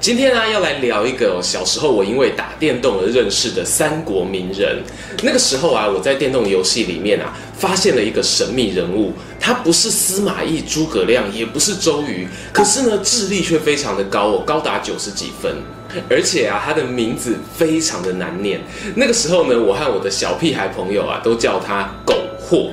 今天呢，要来聊一个小时候我因为打电动而认识的三国名人。那个时候啊，我在电动游戏里面啊，发现了一个神秘人物。他不是司马懿、诸葛亮，也不是周瑜，可是呢，智力却非常的高哦，高达九十几分。而且啊，他的名字非常的难念。那个时候呢，我和我的小屁孩朋友啊，都叫他狗货。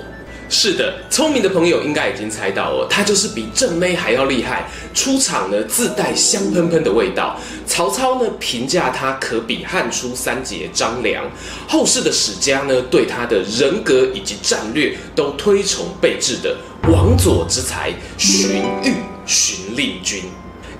是的，聪明的朋友应该已经猜到了，他就是比正妹还要厉害，出场呢自带香喷喷的味道。曹操呢评价他可比汉初三杰张良，后世的史家呢对他的人格以及战略都推崇备至的王佐之才荀彧，荀令君。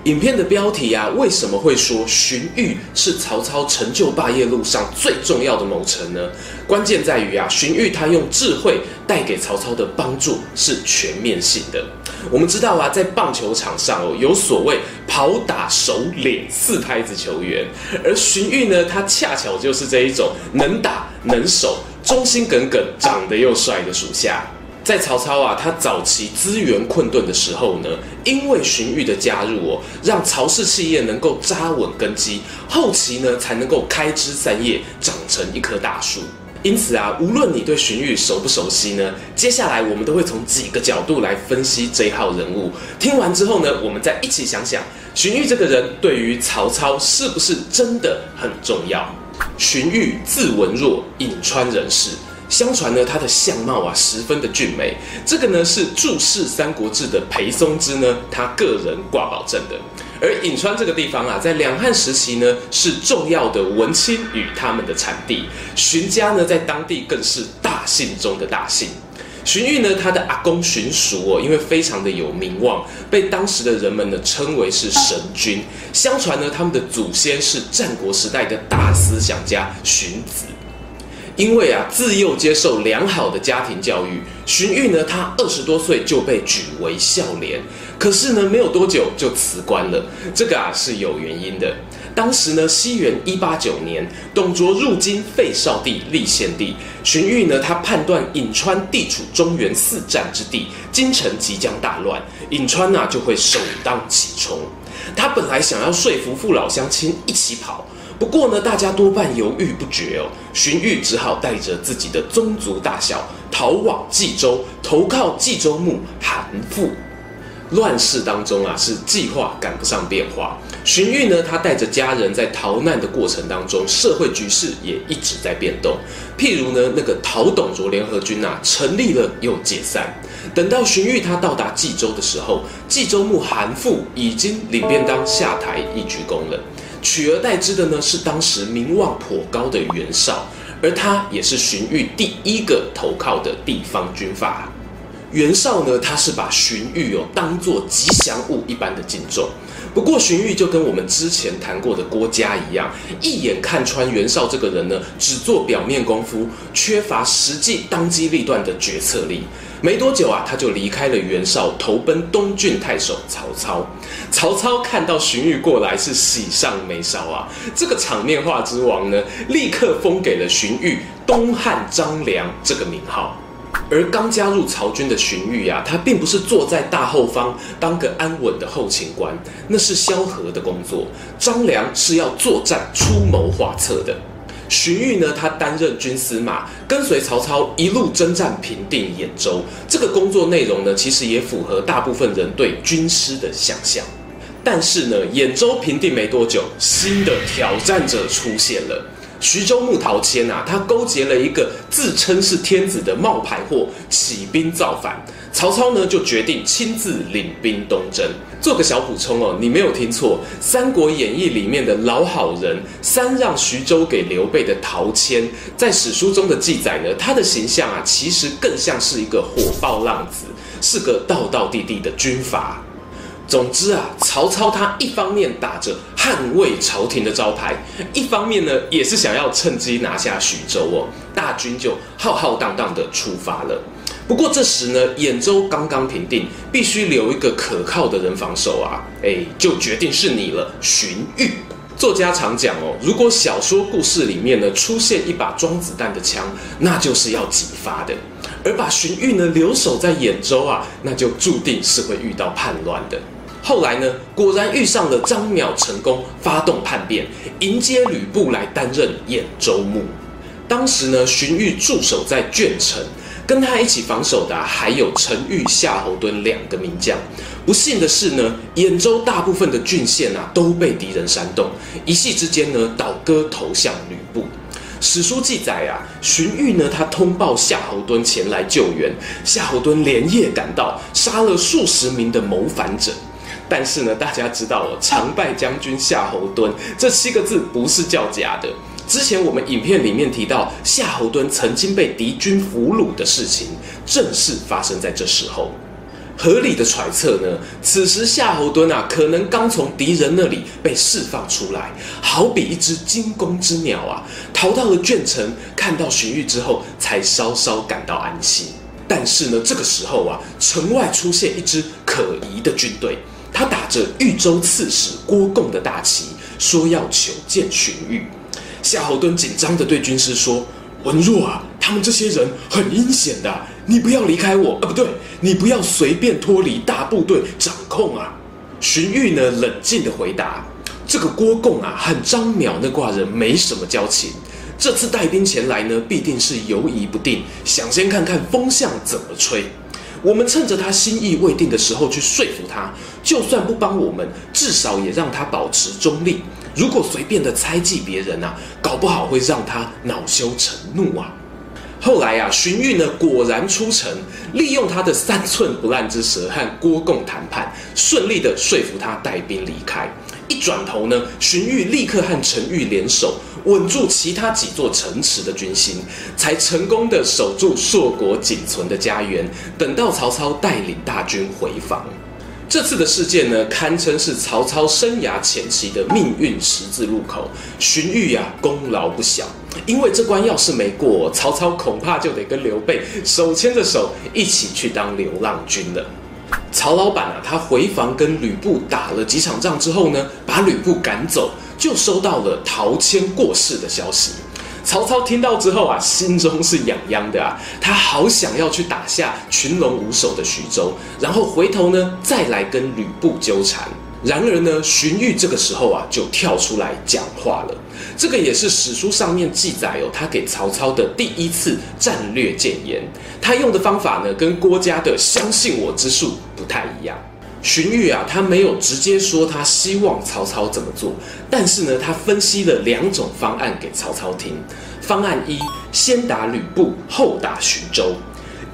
影片的标题啊，为什么会说荀彧是曹操成就霸业路上最重要的谋臣呢？关键在于啊，荀彧他用智慧带给曹操的帮助是全面性的。我们知道啊，在棒球场上哦，有所谓跑打守脸四拍子球员，而荀彧呢，他恰巧就是这一种能打能守、忠心耿耿、长得又帅的属下。在曹操啊，他早期资源困顿的时候呢，因为荀彧的加入哦，让曹氏企业能够扎稳根基，后期呢才能够开枝散叶，长成一棵大树。因此啊，无论你对荀彧熟不熟悉呢，接下来我们都会从几个角度来分析这一号人物。听完之后呢，我们再一起想想，荀彧这个人对于曹操是不是真的很重要？荀彧字文若，颍川人士。相传呢，他的相貌啊十分的俊美，这个呢是注释《三国志》的裴松之呢他个人挂保证的。而颍川这个地方啊，在两汉时期呢是重要的文钦与他们的产地，荀家呢在当地更是大姓中的大姓。荀彧呢，他的阿公荀叔哦，因为非常的有名望，被当时的人们呢称为是神君。相传呢，他们的祖先是战国时代的大思想家荀子。因为啊，自幼接受良好的家庭教育，荀彧呢，他二十多岁就被举为孝廉，可是呢，没有多久就辞官了。这个啊是有原因的。当时呢，西元一八九年，董卓入京废少帝立献帝，荀彧呢，他判断颍川地处中原四战之地，京城即将大乱，颍川呐、就会首当其冲。他本来想要说服父老乡亲一起跑。不过呢，大家多半犹豫不决哦。荀彧只好带着自己的宗族大小逃往冀州，投靠冀州牧韩馥。乱世当中啊，是计划赶不上变化。荀彧呢，他带着家人在逃难的过程当中，社会局势也一直在变动。譬如呢，那个讨董卓联合军啊，成立了又解散。等到荀彧他到达冀州的时候，冀州牧韩馥已经领便当下台一鞠躬了。取而代之的呢，是当时名望颇高的袁绍，而他也是荀彧第一个投靠的地方军阀。袁绍呢，他是把荀彧哦当做吉祥物一般的敬重。不过荀彧就跟我们之前谈过的郭嘉一样，一眼看穿袁绍这个人呢，只做表面功夫，缺乏实际当机立断的决策力。没多久啊，他就离开了袁绍，投奔东郡太守曹操。曹操看到荀彧过来，是喜上眉梢啊！这个场面话之王呢，立刻封给了荀彧“东汉张良”这个名号。而刚加入曹军的荀彧呀，他并不是坐在大后方当个安稳的后勤官，那是萧何的工作。张良是要作战出谋划策的。荀彧呢，他担任军司马，跟随曹操一路征战平定兖州。这个工作内容呢，其实也符合大部分人对军师的想象。但是呢，兖州平定没多久，新的挑战者出现了。徐州牧陶谦啊，他勾结了一个自称是天子的冒牌货，起兵造反。曹操呢，就决定亲自领兵东征。做个小补充哦，你没有听错，《三国演义》里面的老好人三让徐州给刘备的陶谦，在史书中的记载呢，他的形象啊，其实更像是一个火爆浪子，是个道道地地的军阀。总之啊，曹操他一方面打着捍卫朝廷的招牌，一方面呢也是想要趁机拿下徐州哦。大军就浩浩荡荡的出发了。不过这时呢，兖州刚刚平定，必须留一个可靠的人防守啊。哎，就决定是你了，荀彧。作家常讲哦，如果小说故事里面呢出现一把装子弹的枪，那就是要几发的。而把荀彧呢留守在兖州啊，那就注定是会遇到叛乱的。后来呢，果然遇上了张邈成功发动叛变，迎接吕布来担任兖州牧。当时呢，荀彧驻守在鄄城，跟他一起防守的还有陈玉、夏侯惇两个名将。不幸的是呢，兖州大部分的郡县啊都被敌人煽动，一夕之间呢倒戈投向吕布。史书记载啊，荀彧呢他通报夏侯惇前来救援，夏侯惇连夜赶到，杀了数十名的谋反者。但是呢，大家知道哦，常败将军夏侯惇这七个字不是叫假的。之前我们影片里面提到夏侯惇曾经被敌军俘虏的事情，正是发生在这时候。合理的揣测呢，此时夏侯惇啊，可能刚从敌人那里被释放出来，好比一只惊弓之鸟啊，逃到了鄄城，看到荀彧之后，才稍稍感到安心。但是呢，这个时候啊，城外出现一支可疑的军队。他打着豫州刺史郭贡的大旗，说要求见荀彧。夏侯惇紧张地对军师说：“文若啊，他们这些人很阴险的，你不要离开我，啊，不对，你不要随便脱离大部队掌控啊。”荀彧呢，冷静地回答：“这个郭贡啊，和张邈那挂人没什么交情，这次带兵前来呢，必定是犹疑不定，想先看看风向怎么吹。”我们趁着他心意未定的时候去说服他，就算不帮我们，至少也让他保持中立。如果随便的猜忌别人啊，搞不好会让他恼羞成怒啊。后来啊，荀彧呢果然出城，利用他的三寸不烂之舌和郭贡谈判，顺利的说服他带兵离开。一转头呢，荀彧立刻和陈玉联手，稳住其他几座城池的军心，才成功的守住硕果仅存的家园。等到曹操带领大军回防，这次的事件呢，堪称是曹操生涯前期的命运十字路口。荀彧呀，功劳不小，因为这关要是没过，曹操恐怕就得跟刘备手牵着手一起去当流浪军了。曹老板啊，他回防跟吕布打了几场仗之后呢，把吕布赶走，就收到了陶谦过世的消息。曹操听到之后啊，心中是痒痒的啊，他好想要去打下群龙无首的徐州，然后回头呢再来跟吕布纠缠。然而呢，荀彧这个时候啊，就跳出来讲话了。这个也是史书上面记载哦，他给曹操的第一次战略谏言。他用的方法呢，跟郭嘉的“相信我”之术不太一样。荀彧啊，他没有直接说他希望曹操怎么做，但是呢，他分析了两种方案给曹操听。方案一，先打吕布，后打徐州。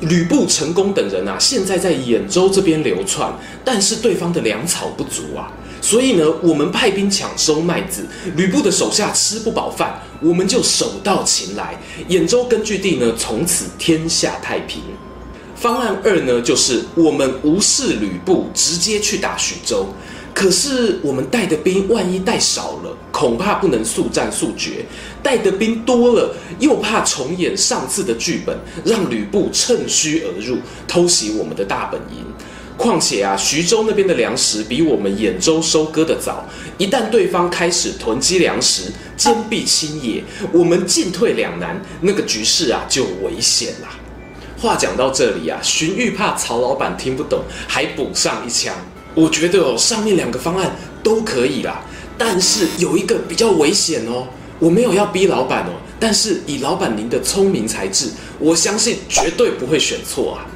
吕布、陈宫等人啊，现在在兖州这边流窜，但是对方的粮草不足啊，所以呢，我们派兵抢收麦子，吕布的手下吃不饱饭，我们就手到擒来，兖州根据地呢，从此天下太平。方案二呢，就是我们无视吕布，直接去打徐州。可是我们带的兵万一带少了，恐怕不能速战速决；带的兵多了，又怕重演上次的剧本，让吕布趁虚而入，偷袭我们的大本营。况且啊，徐州那边的粮食比我们兖州收割的早，一旦对方开始囤积粮食，坚壁清野，我们进退两难，那个局势啊就危险了。话讲到这里啊，荀彧怕曹老板听不懂，还补上一枪。我觉得哦，上面两个方案都可以啦，但是有一个比较危险哦。我没有要逼老板哦，但是以老板您的聪明才智，我相信绝对不会选错啊。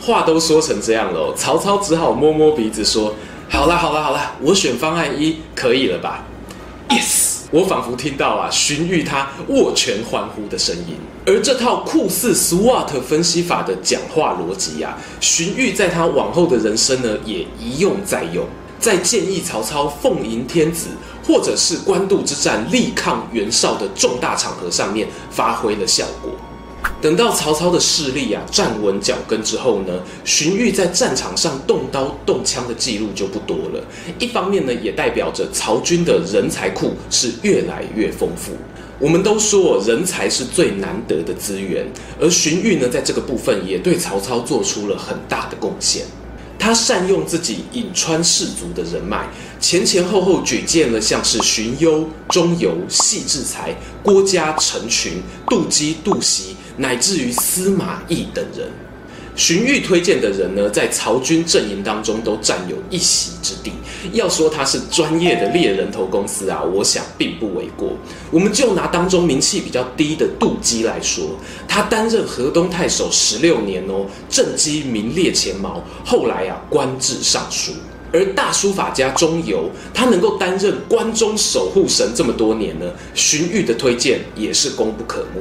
话都说成这样了，曹操只好摸摸鼻子说：“好啦好啦好啦，我选方案一，可以了吧？”Yes。我仿佛听到啊，荀彧他握拳欢呼的声音。而这套酷似 SWOT 分析法的讲话逻辑啊，荀彧在他往后的人生呢，也一用再用，在建议曹操奉迎天子，或者是官渡之战力抗袁绍的重大场合上面发挥了效果。等到曹操的势力啊站稳脚跟之后呢，荀彧在战场上动刀动枪的记录就不多了。一方面呢，也代表着曹军的人才库是越来越丰富。我们都说人才是最难得的资源，而荀彧呢，在这个部分也对曹操做出了很大的贡献。他善用自己颍川氏族的人脉，前前后后举荐了像是荀攸、钟繇、戏志才、郭嘉、陈群、杜基、杜袭，乃至于司马懿等人。荀彧推荐的人呢，在曹军阵营当中都占有一席之地。要说他是专业的猎人头公司啊，我想并不为过。我们就拿当中名气比较低的杜基来说，他担任河东太守十六年哦，政绩名列前茅，后来啊官至尚书。而大书法家钟繇，他能够担任关中守护神这么多年呢，荀彧的推荐也是功不可没。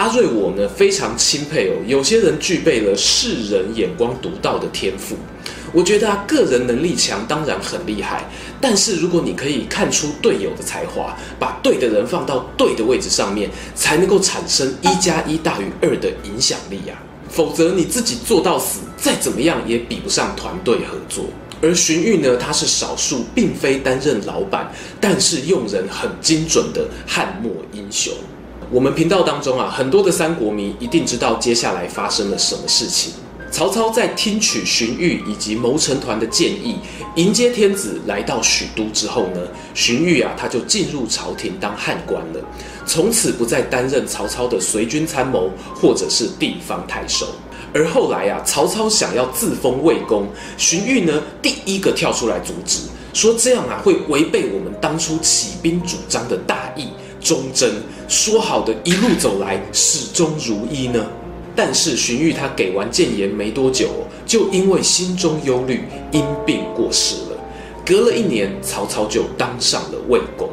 阿瑞我呢非常钦佩哦，有些人具备了世人眼光独到的天赋。我觉得啊，个人能力强当然很厉害，但是如果你可以看出队友的才华，把对的人放到对的位置上面，才能够产生一加一大于二的影响力啊。否则你自己做到死，再怎么样也比不上团队合作。而荀彧呢，他是少数并非担任老板，但是用人很精准的汉末英雄。我们频道当中啊，很多的三国迷一定知道接下来发生了什么事情。曹操在听取荀彧以及谋臣团的建议，迎接天子来到许都之后呢，荀彧啊他就进入朝廷当汉官了，从此不再担任曹操的随军参谋或者是地方太守。而后来啊，曹操想要自封魏公，荀彧呢第一个跳出来阻止，说这样啊会违背我们当初起兵主张的大义。忠贞说好的一路走来始终如一呢？但是荀彧他给完谏言没多久，就因为心中忧虑，因病过世了。隔了一年，曹操就当上了魏公。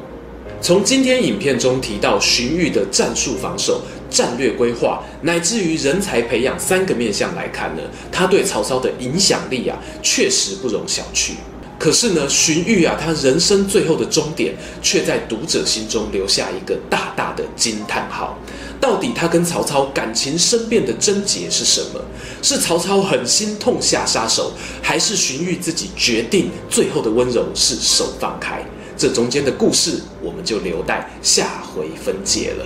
从今天影片中提到荀彧的战术防守、战略规划，乃至于人才培养三个面向来看呢，他对曹操的影响力啊，确实不容小觑。可是呢，荀彧啊，他人生最后的终点，却在读者心中留下一个大大的惊叹号。到底他跟曹操感情生变的症结是什么？是曹操狠心痛下杀手，还是荀彧自己决定最后的温柔是手放开？这中间的故事，我们就留待下回分解了。